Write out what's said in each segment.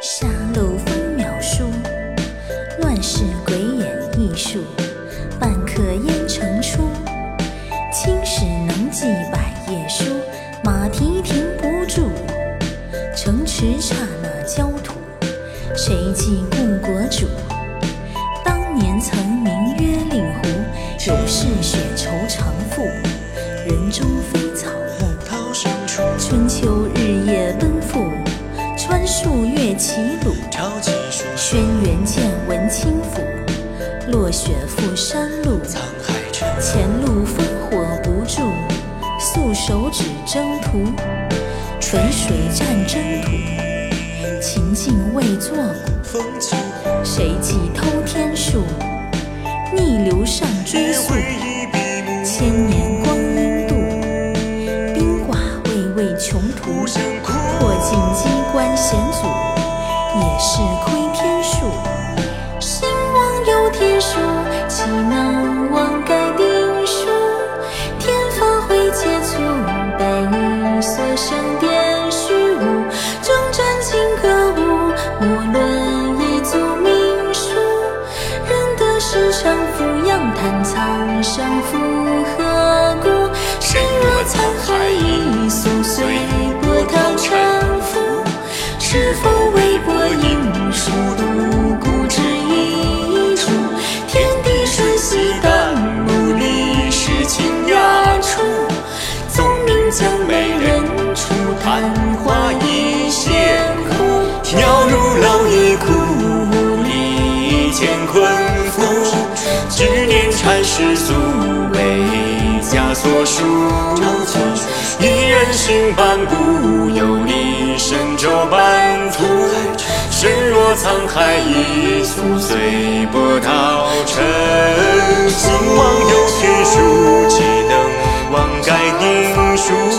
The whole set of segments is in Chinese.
沙漏分秒数，乱世鬼眼艺术，半刻烟尘出，青史能记百页书。马蹄停不住，城池刹那焦土，谁记故国主？当年曾名曰令狐，九世血仇偿负，人中飞。见闻清抚。落雪覆山路，前路烽火不住。素手指征途，纯水战征途。秦晋未作古，谁记偷天术？逆流上追溯，苍生负何故？身若沧海一粟，随波涛沉浮。是否为博引书，独孤之一处？天地瞬息，旦暮历史倾轧出。纵名将美人出，昙花一现枯。鸟入楼一哭，念禅师素为枷锁束。一人行半步，游离神州半途。身若沧海一粟，随波涛沉。兴亡有天数，岂能妄改定数？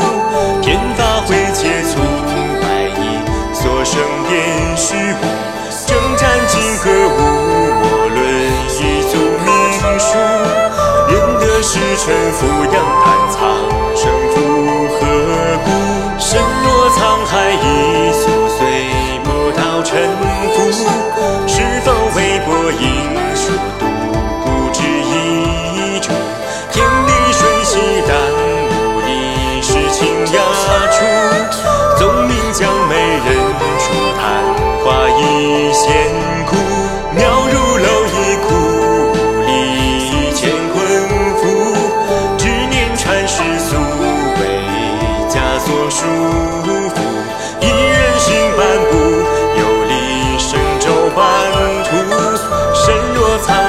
胜负是否为博应输独孤之一注？天地瞬息，但无一世清雅处，纵名将美人出，昙花一现苦，渺如蝼蚁，苦历乾坤负，执念缠世俗，为枷锁束。我才